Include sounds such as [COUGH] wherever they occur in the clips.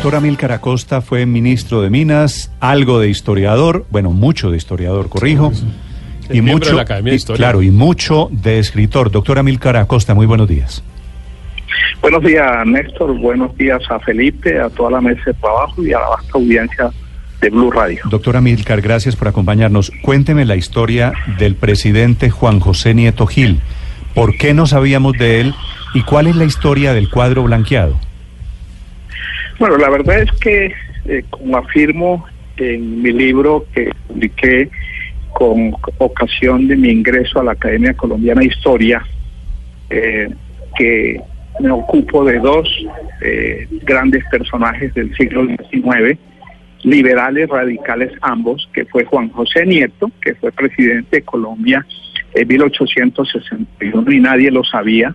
Doctor Amílcar Acosta fue ministro de Minas, algo de historiador, bueno, mucho de historiador, corrijo. y mucho, de la Academia de Historia. claro, y mucho de escritor. Doctor Amílcar Acosta, muy buenos días. Buenos días, Néstor. Buenos días a Felipe, a toda la mesa de trabajo y a la vasta audiencia de Blue Radio. Doctor Amílcar, gracias por acompañarnos. Cuénteme la historia del presidente Juan José Nieto Gil. ¿Por qué no sabíamos de él y cuál es la historia del cuadro blanqueado? Bueno, la verdad es que, eh, como afirmo en mi libro que publiqué con ocasión de mi ingreso a la Academia Colombiana de Historia, eh, que me ocupo de dos eh, grandes personajes del siglo XIX, liberales, radicales ambos, que fue Juan José Nieto, que fue presidente de Colombia en 1861 y nadie lo sabía,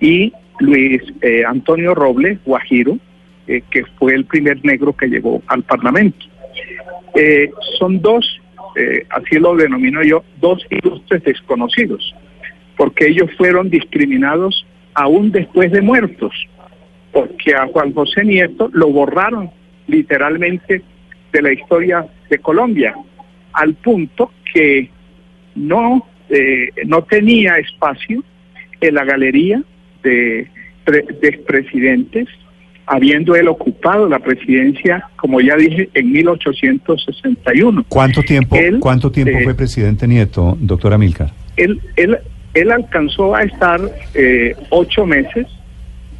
y Luis Antonio Robles, Guajiro, eh, que fue el primer negro que llegó al Parlamento. Eh, son dos, eh, así lo denomino yo, dos ilustres desconocidos, porque ellos fueron discriminados aún después de muertos, porque a Juan José Nieto lo borraron literalmente de la historia de Colombia, al punto que no, no tenía espacio en la galería de, de habiendo él ocupado la presidencia, como ya dije, en 1861. ¿Cuánto tiempo, ¿cuánto tiempo eh, fue presidente Nieto, doctora Milcar? Él, él, él alcanzó a estar eh, ocho meses,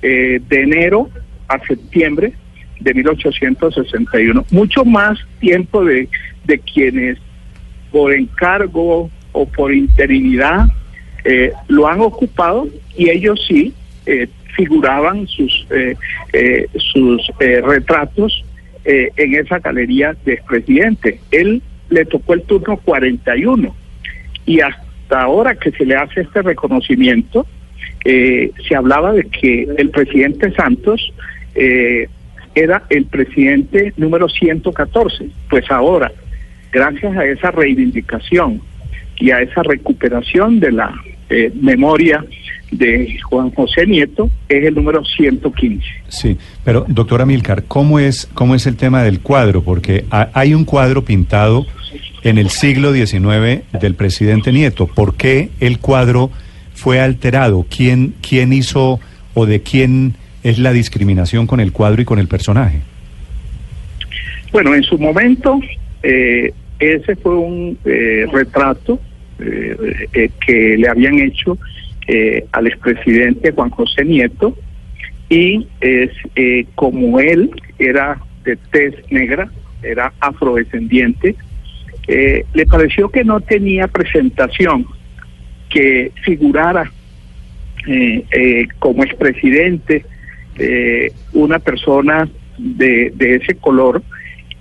eh, de enero a septiembre de 1861. Mucho más tiempo de, de quienes por encargo o por interinidad lo han ocupado y ellos sí figuraban sus, eh, eh, sus eh, retratos en esa galería de expresidente. Él le tocó el turno 41 y hasta ahora que se le hace este reconocimiento, se hablaba de que el presidente Santos era el presidente número 114. Pues ahora, gracias a esa reivindicación y a esa recuperación de la memoria de Juan José Nieto es el número 115. Sí, pero doctora Milcar, ¿cómo es, cómo es el tema del cuadro? Porque hay un cuadro pintado en el siglo XIX del presidente Nieto. ¿Por qué el cuadro fue alterado? ¿Quién, quién hizo o de quién es la discriminación con el cuadro y con el personaje? Bueno, en su momento eh, ese fue un eh, retrato eh, que le habían hecho eh, al expresidente Juan José Nieto y es eh, como él era de tez negra, era afrodescendiente, eh, le pareció que no tenía presentación que figurara como expresidente una persona de, de ese color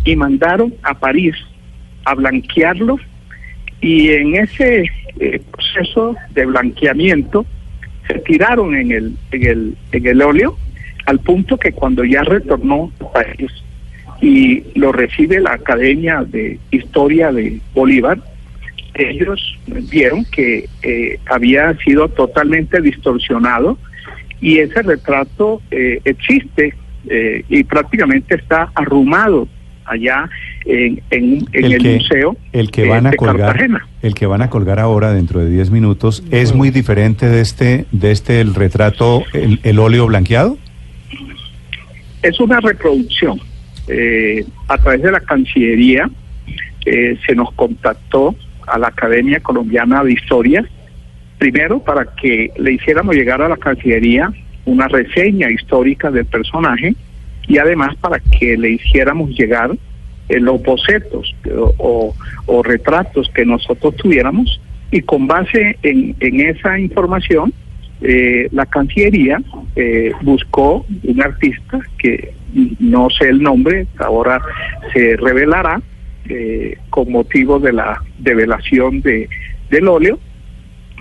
y mandaron a París a blanquearlo y en ese eh, proceso de blanqueamiento se tiraron en el, en el, en el óleo al punto que cuando ya retornó al país y lo recibe la Academia de Historia de Bolívar, ellos vieron que eh, había sido totalmente distorsionado y ese retrato eh, existe y prácticamente está arrumado allá en, el, museo el que van a colgar el que van a colgar ahora dentro de 10 minutos es muy diferente de este de este el retrato el, óleo blanqueado. Es una reproducción. Eh, a través de la cancillería eh, se nos contactó a la Academia Colombiana de Historia primero para que le hiciéramos llegar a la cancillería una reseña histórica del personaje y además para que le hiciéramos llegar eh, los bocetos o, retratos que nosotros tuviéramos y con base en, esa información eh, la Cancillería eh, buscó un artista que no sé el nombre, ahora se revelará eh, con motivo de la develación de, del óleo,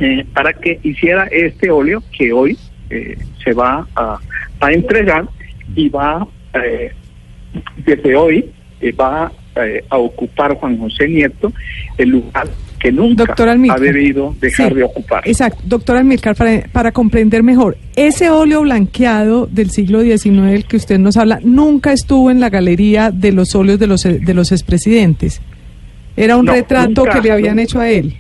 eh, para que hiciera este óleo que hoy se va a, a entregar y va, eh, desde hoy, eh, va eh, a ocupar Juan José Nieto el lugar que nunca ha debido dejar Sí, de ocupar. Exacto, doctor Almircar, para, para comprender mejor, ese óleo blanqueado del siglo XIX del que usted nos habla nunca estuvo en la galería de los óleos de los, de los expresidentes. Era un No, retrato nunca, que le habían nunca. hecho a él.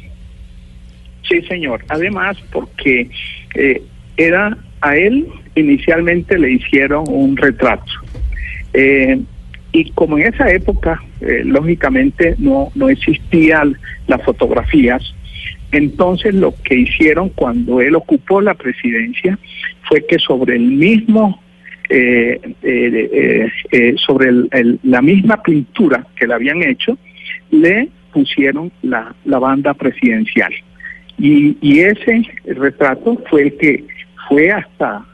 Sí, señor. Además, porque eh, era a él inicialmente le hicieron un retrato. Eh, y como en esa época, eh, lógicamente, no, no existían las fotografías, entonces lo que hicieron cuando él ocupó la presidencia fue que sobre el mismo, eh, eh, sobre el- la misma pintura que le habían hecho, le pusieron la, la banda presidencial. Y, y ese retrato fue el que fue hasta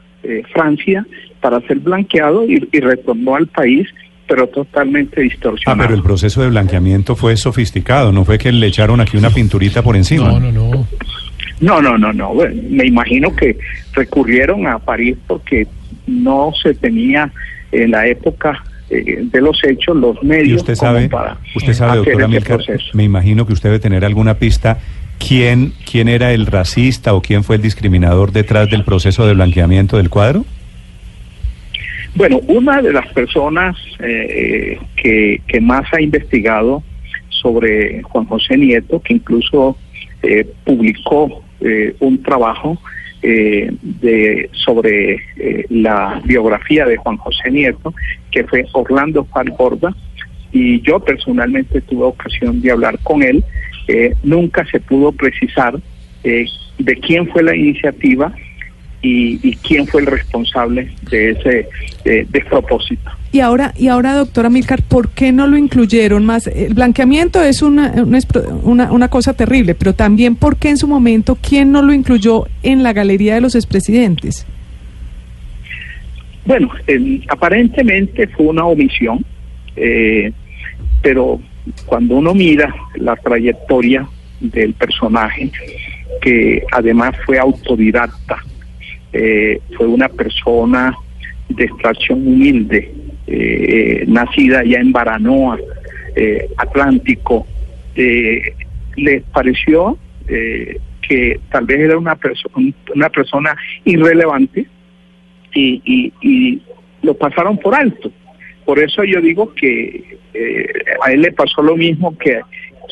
Francia para ser blanqueado y, y retornó al país, pero totalmente Ah, distorsionado. pero el proceso de blanqueamiento fue sofisticado, no fue que le echaron aquí una pinturita por encima. No, no, no. No, no, no, no. Bueno, me imagino que recurrieron a París porque no se tenía en la época eh, de los hechos los medios Y usted como sabe, para usted sabe, hacer doctora Milcar, proceso. me imagino que usted debe tener alguna pista quién quién era el racista o quién fue el discriminador detrás del proceso de blanqueamiento del cuadro. Bueno, una de las personas eh, que, más ha investigado sobre Juan José Nieto, que incluso eh, publicó eh, un trabajo eh, de, sobre eh, la biografía de Juan José Nieto, que fue Orlando Falborda, y yo personalmente tuve ocasión de hablar con él. Eh, nunca se pudo precisar de quién fue la iniciativa y, y quién fue el responsable de ese eh, despropósito. Y ahora, y ahora, doctora Milcar, ¿por qué no lo incluyeron más? El blanqueamiento es una, una, cosa terrible, pero también ¿por qué en su momento quién no lo incluyó en la galería de los expresidentes? Bueno, aparentemente fue una omisión, eh, pero cuando uno mira la trayectoria del personaje, que además fue autodidacta, eh, fue una persona de extracción humilde, eh, nacida allá en Baranoa, eh, Atlántico, eh, les pareció que tal vez era una, perso- una persona irrelevante y, y, y lo pasaron por alto. Por eso yo digo que a él le pasó lo mismo que,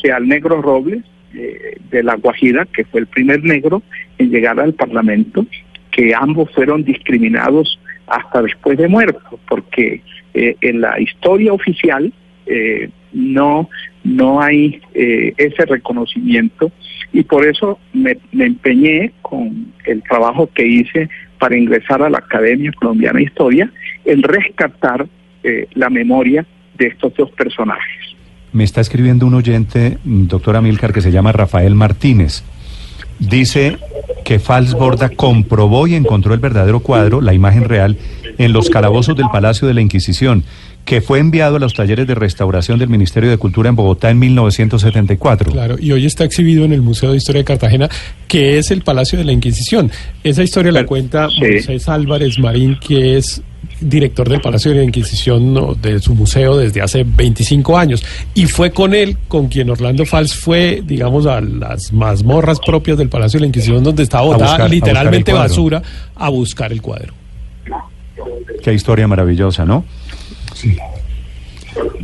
que al negro Robles de La Guajira, que fue el primer negro en llegar al Parlamento, que ambos fueron discriminados hasta después de muerto, porque eh, en la historia oficial eh, no, no hay eh, ese reconocimiento y por eso me, me empeñé con el trabajo que hice para ingresar a la Academia Colombiana de Historia en rescatar eh, la memoria de estos dos personajes. Me está escribiendo un oyente, mm, doctora Milcar, que se llama Rafael Martínez. Dice que Fals Borda comprobó y encontró el verdadero cuadro, la imagen real, en los calabozos del Palacio de la Inquisición, que fue enviado a los talleres de restauración del Ministerio de Cultura en Bogotá en 1974. Claro, y hoy está exhibido en el Museo de Historia de Cartagena, que es el Palacio de la Inquisición. Esa historia la cuenta sí. Moisés Álvarez Marín, que es director del Palacio de la Inquisición no, de su museo desde hace 25 años. Y fue con él con quien Orlando Fals fue, digamos, a las mazmorras propias del Palacio de la Inquisición, donde estaba botada buscar- literalmente basura, a buscar el cuadro. Qué historia maravillosa, ¿no?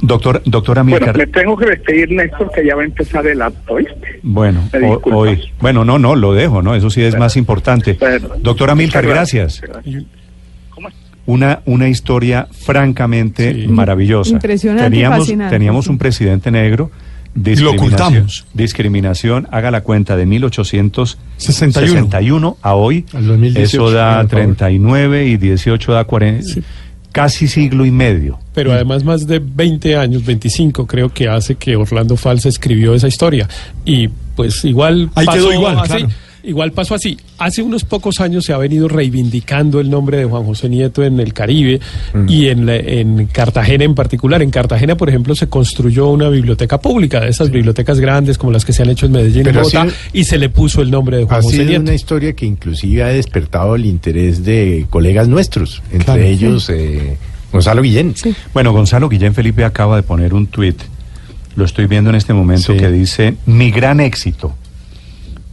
Doctor, doctora Bueno, Milcar. me tengo que despedir, Néstor, que ya va a empezar el acto, ¿viste? Bueno, hoy, bueno, no, no, lo dejo, ¿no? Eso sí es más importante. Bueno, Doctora Milcar, muchas gracias. Y-. Una, una historia francamente Sí. maravillosa. Impresionante y Teníamos, fascinante, teníamos sí. un presidente negro. lo ocultamos. Discriminación, haga la cuenta, de 61. 1861 a hoy. Al 2018, eso da por favor. 39 y 18 da 40. Sí. Casi siglo y medio. Pero además más de 20 años, 25 creo que hace que Orlando Falsa escribió esa historia. Y pues igual Ahí pasó quedó igual, así. claro. Igual pasó así. Hace unos pocos años se ha venido reivindicando el nombre de Juan José Nieto en el Caribe y en, la- en Cartagena en particular. En Cartagena, por ejemplo, se construyó una biblioteca pública, de esas bibliotecas grandes como las que se han hecho en Medellín y Pero Bogotá, sido- y se le puso el nombre de Juan Ha José sido Nieto. una historia que inclusive ha despertado el interés de colegas nuestros, entre Claro, sí. ellos eh, Gonzalo Guillén. Bueno, Gonzalo Guillén Felipe acaba de poner un tuit, lo estoy viendo en este momento, Sí. que dice, mi gran éxito.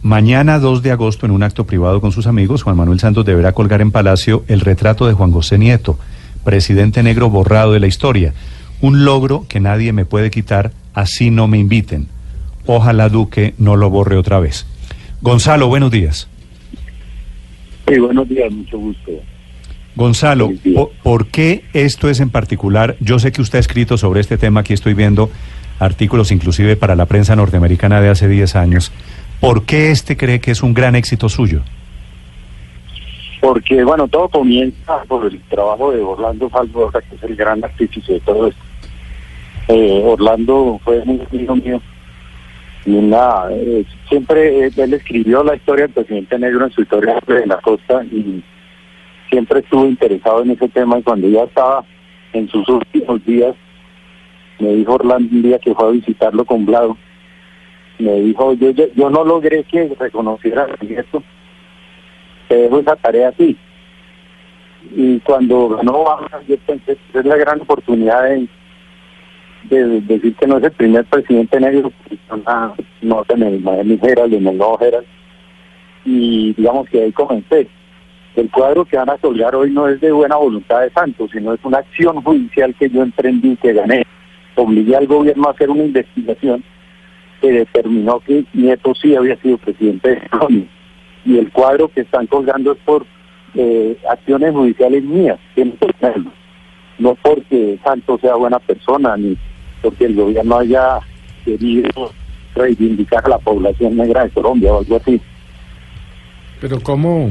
Mañana 2 de agosto, en un acto privado con sus amigos, Juan Manuel Santos deberá colgar en Palacio el retrato de Juan José Nieto, presidente negro borrado de la historia. Un logro que nadie me puede quitar, así no me inviten. Ojalá Duque no lo borre otra vez. Gonzalo, buenos días. Sí, buenos días, mucho gusto. Gonzalo, Buenos días. po- ¿por qué esto es en particular? Yo sé que usted ha escrito sobre este tema, aquí estoy viendo artículos inclusive para la prensa norteamericana de hace 10 años. ¿Por qué este cree que es un gran éxito suyo? Porque, bueno, todo comienza por el trabajo de Orlando Falborga, que es el gran artífice de todo esto. Eh, Orlando fue muy amigo mío. Y una, eh, siempre él escribió la historia del presidente negro en su historia de la costa y siempre estuvo interesado en ese tema. Y cuando ya estaba en sus últimos días, me dijo Orlando un día que fue a visitarlo con Blado. Me dijo, yo, yo, no logré que reconociera esto te dejo esa tarea a. Y cuando ganó yo pensé es la gran oportunidad de, de- de decir que no es el primer presidente negro una nota en el Miami en el Nuevo Herald. Y digamos que ahí comencé. El cuadro que van a colgar hoy no es de buena voluntad de Santos, sino es una acción judicial que yo emprendí, que gané. Obligué al gobierno a hacer una investigación que determinó que Nieto sí había sido presidente de Colombia y el cuadro que están colgando es por eh, acciones judiciales mías, que no no porque Santos sea buena persona, ni porque el gobierno haya querido reivindicar a la población negra de Colombia o algo así. Pero ¿cómo,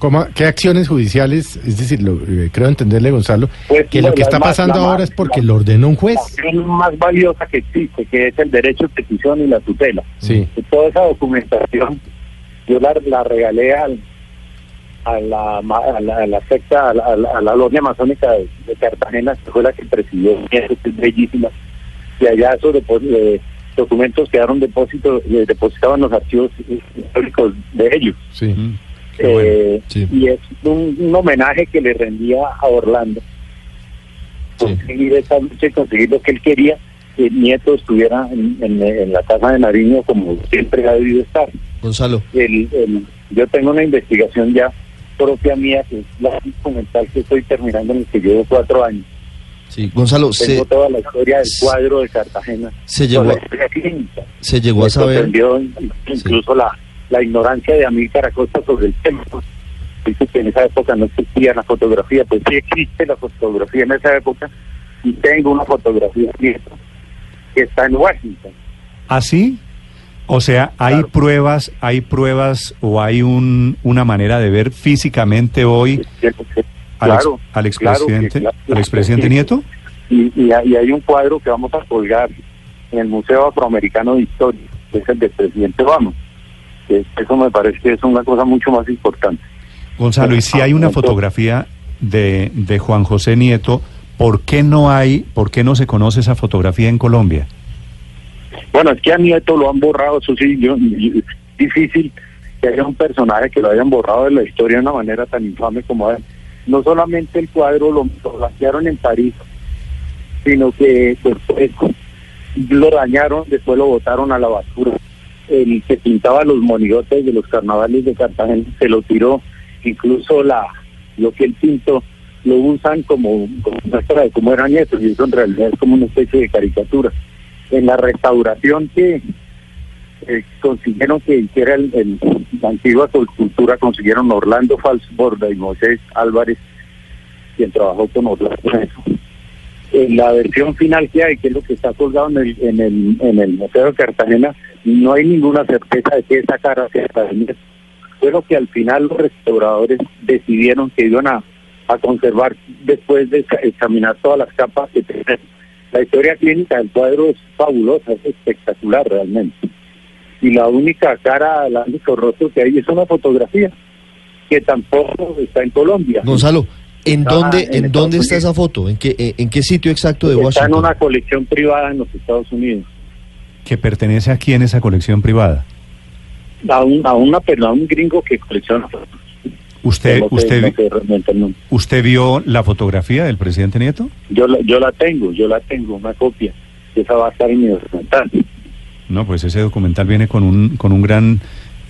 cómo, qué acciones judiciales, es decir, lo, eh, creo entenderle Gonzalo, Pues, que lo la- que está la- pasando la- ahora es porque la- lo ordenó un La juez? acción más valiosa que existe, que es el derecho de petición y la tutela. Sí. Y toda esa documentación yo la, la regalé al, a, la, a, la, a la secta, a la, a la, a la logia masónica de, de Cartagena, que fue la que presidió, que es bellísima, y allá esos eh, documentos quedaron depósito, eh, depositados en los archivos históricos de ellos. Sí. Eh, sí. Y es un, un homenaje que le rendía a Orlando. Sí. Conseguir esa y conseguir lo que él quería, que el nieto estuviera en, en- en la casa de Nariño como siempre ha debido estar. Gonzalo, El, el- yo tengo una investigación ya propia mía, que es la documental que estoy terminando en el que llevo cuatro años. sí, Gonzalo, Tengo se, toda la historia del cuadro de Cartagena. se llegó, se llegó a saber, incluso la, la ignorancia de Amílcar Acosta sobre el tema. Dice que en esa época no existía la fotografía, pues sí existe la fotografía en esa época y tengo una fotografía que está en Washington. ¿Así? O sea, ¿hay Claro. pruebas, hay pruebas o hay un, una manera de ver físicamente hoy al, ex- al expresidente, al expresidente sí. Nieto? Y, y hay un cuadro que vamos a colgar en el Museo Afroamericano de Historia, que es el del presidente Obama. Que eso me parece que es una cosa mucho más importante. Gonzalo, y si hay una fotografía de, de Juan José Nieto, ¿por qué no hay, por qué no se conoce esa fotografía en Colombia? Bueno, es que a Nieto lo han borrado, eso sí, yo, difícil que haya un personaje que lo hayan borrado de la historia de una manera tan infame como él. No solamente el cuadro lo, lo blanquearon en París, sino que después lo dañaron, después lo botaron a la basura. El que pintaba los monigotes de los carnavales de Cartagena se lo tiró, incluso la lo que él pintó lo usan como, como muestra de cómo era Nieto, y eso en realidad es como una especie de caricatura. En la restauración que eh, consiguieron que hiciera el, la antigua cultura, consiguieron Orlando Falsborda y Moisés Álvarez, quien trabajó con Orlando en la versión final que hay, que es lo que está colgado en el, en el Museo de Cartagena, no hay ninguna certeza de que esa cara de Nieto. Fue lo que al final los restauradores decidieron que iban a, a conservar después de examinar todas las capas que tienen la historia clínica del cuadro es fabulosa, es espectacular realmente. y la única cara, el único rostro que hay es una fotografía que tampoco está en Colombia. Gonzalo, ¿en Está dónde, en en dónde está esa foto? ¿En qué, en qué sitio exacto de Está en Washington? una colección privada en los Estados Unidos. ¿Que pertenece a quién esa colección privada? A un, a una a un gringo que colecciona. ¿Usted, usted. ¿Usted vio la fotografía del presidente Nieto? Yo, la- yo la tengo, yo la tengo, una copia. Esa va a estar en mi documental. No, pues ese documental viene con un, con un gran,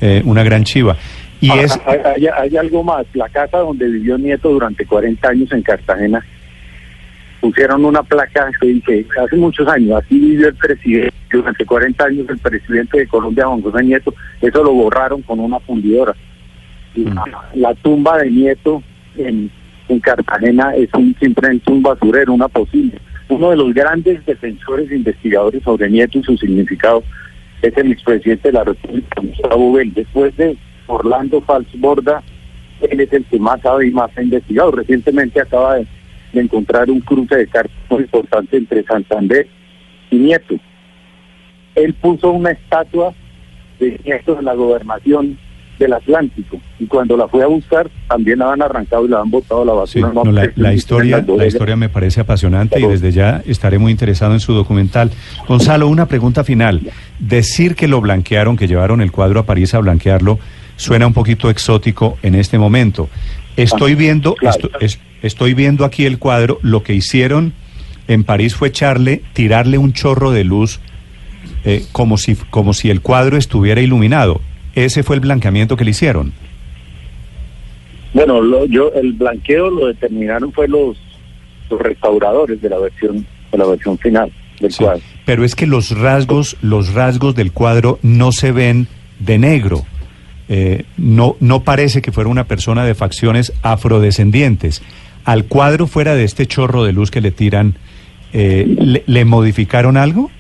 eh, una gran chiva. Y Ah, es, hay, hay- hay algo más. La casa donde vivió Nieto durante 40 años en Cartagena, pusieron una placa que dice, hace muchos años, aquí vivió el presidente, durante 40 años el presidente de Colombia, Juan José Nieto, eso lo borraron con una fundidora. Y Mm. la, la tumba de Nieto en, en Cartagena es un, simplemente un basurero, una posible. Uno de los grandes defensores e investigadores sobre Nieto y su significado es el expresidente de la República, Gustavo Bell. Después de Orlando Falsborda, él es el que más sabe y más ha investigado. Recientemente acaba de, de encontrar un cruce de cartas muy importante entre Santander y Nieto. Él puso una estatua de Nieto en la gobernación del Atlántico y cuando la fue a buscar también la han arrancado y la han botado a la sí, basura. no, la, historia, la historia me parece apasionante y desde ya estaré muy interesado en su documental. Gonzalo, una pregunta final. Decir que lo blanquearon, que llevaron el cuadro a París a blanquearlo, suena un poquito exótico en este momento. Estoy Ah, viendo, claro. esto- es- estoy viendo aquí el cuadro. Lo que hicieron en París fue echarle, tirarle un chorro de luz, eh, como si, como si el cuadro estuviera iluminado. Ese fue el blanqueamiento que le hicieron. Bueno, lo- yo el blanqueo lo determinaron fue los, los restauradores de la versión de la versión final del Sí, cuadro. Pero es que los rasgos, los rasgos del cuadro no se ven de negro. Eh, no, no parece que fuera una persona de facciones afrodescendientes. Al cuadro fuera de este chorro de luz que le tiran, eh, ¿le, le modificaron algo?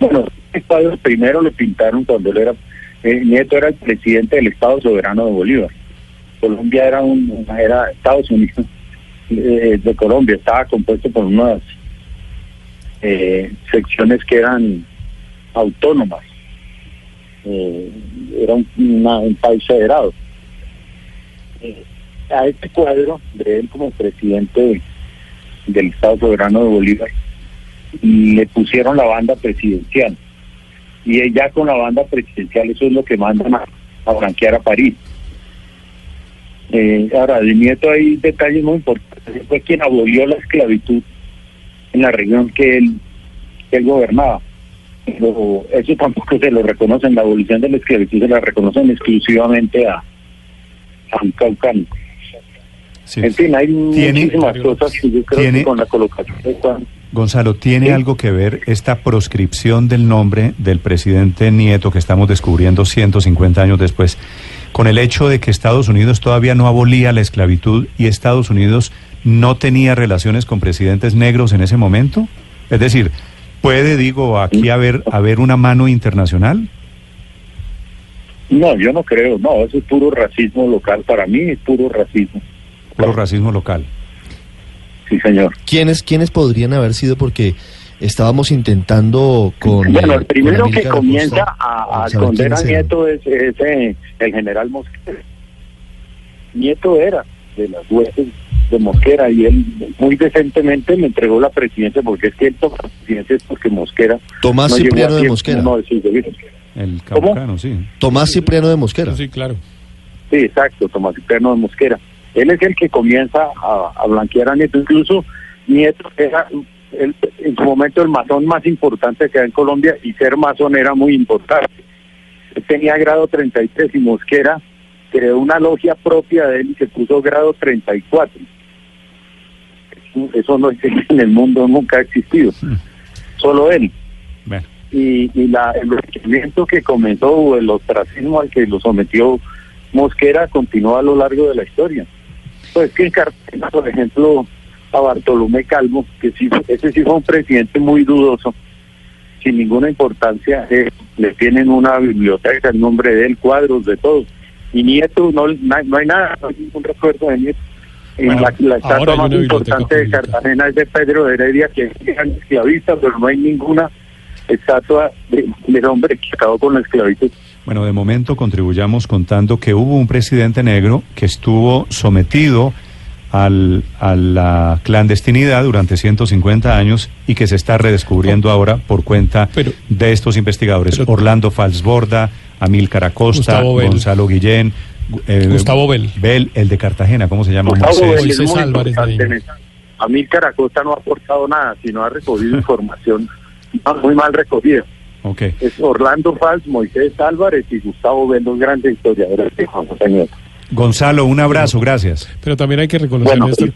Bueno, cuadro primero lo pintaron cuando él era eh, Nieto era el presidente del Estado Soberano de Bolívar. Colombia era un era Estados Unidos eh, de Colombia estaba compuesto por unas eh, secciones que eran autónomas. Eh, era un, un país federado. Eh, a este cuadro de él como presidente del Estado Soberano de Bolívar le pusieron la banda presidencial. Y ella con la banda presidencial, eso es lo que mandan a, a blanquear a París. Eh, ahora, de Nieto hay detalles muy importantes. Fue quien abolió la esclavitud en la región que él, que él gobernaba. Pero eso tampoco se lo reconocen. La abolición de la esclavitud se la reconocen exclusivamente a, a un caucano. Sí. En fin, hay muchísimas cosas que yo creo tiene- que con la colocación de Juan Gonzalo, ¿tiene Sí. algo que ver esta proscripción del nombre del presidente Nieto que estamos descubriendo 150 años después con el hecho de que Estados Unidos todavía no abolía la esclavitud y Estados Unidos no tenía relaciones con presidentes negros en ese momento? Es decir, ¿puede, digo, aquí haber, haber una mano internacional? No, yo no creo, no, eso es puro racismo local, para mí es puro racismo. Puro racismo local. Sí, señor. ¿Quiénes, ¿Quiénes podrían haber sido? Porque estábamos intentando con... bueno, el primero con que comienza a, a esconder a. Nieto es, es, eh, el general Mosquera. Nieto era de las huestes de Mosquera y él muy decentemente le entregó la presidencia porque es que él toma la presidencia es porque Mosquera Tomás no llegó Cipriano a de Mosquera. no, sí, El ¿Cómo? caucano, sí. Tomás Cipriano de Mosquera. Sí, claro. Sí, exacto, Tomás Cipriano de Mosquera. Él es el que comienza a, a blanquear a Nieto. Incluso Nieto era el- en su momento el masón más importante que hay en Colombia y ser masón era muy importante. Él tenía grado 33 y Mosquera creó una logia propia de él y se puso grado 34. Eso- no existe en el mundo, nunca ha existido. Solo él Bueno, y, y la, el regimiento que comenzó o el ostracismo al que lo sometió Mosquera continuó a lo largo de la historia. Pues que en Cartagena, por ejemplo, a Bartolomé Calvo, que sí, ese sí fue un presidente muy dudoso, sin ninguna importancia, eh, le tienen una biblioteca, el nombre de él, cuadros de todo. Y Nieto, no, hay- no hay nada, no hay ningún recuerdo de Nieto. En Bueno, la, la estatua más importante de. Cartagena es de Pedro de Heredia, que es esclavista, pero no hay ninguna estatua de- del hombre que acabó con la esclavitud. Bueno, de momento contribuyamos contando que hubo un presidente negro que estuvo sometido al, a la clandestinidad durante 150 años y que se está redescubriendo ahora por cuenta Pero- de estos investigadores. pero- Orlando Falsborda, Amílcar Acosta, Gustavo Bell. Gonzalo Guillén, eh, Gustavo Bell. Bell, el de Cartagena, ¿cómo se llama? Gustavo Moisés. Bell es Moisés muy Álvarez importante Marín. en eso. A mí Caracosta no ha aportado nada, sino ha recogido [LAUGHS] información muy mal recogida. Ok. Es Orlando Fals, Moisés Álvarez y Gustavo Bell, los grandes historiadores de Juan José Nieto. Gonzalo, un abrazo, gracias. Pero también hay que reconocer, Bueno, Néstor, que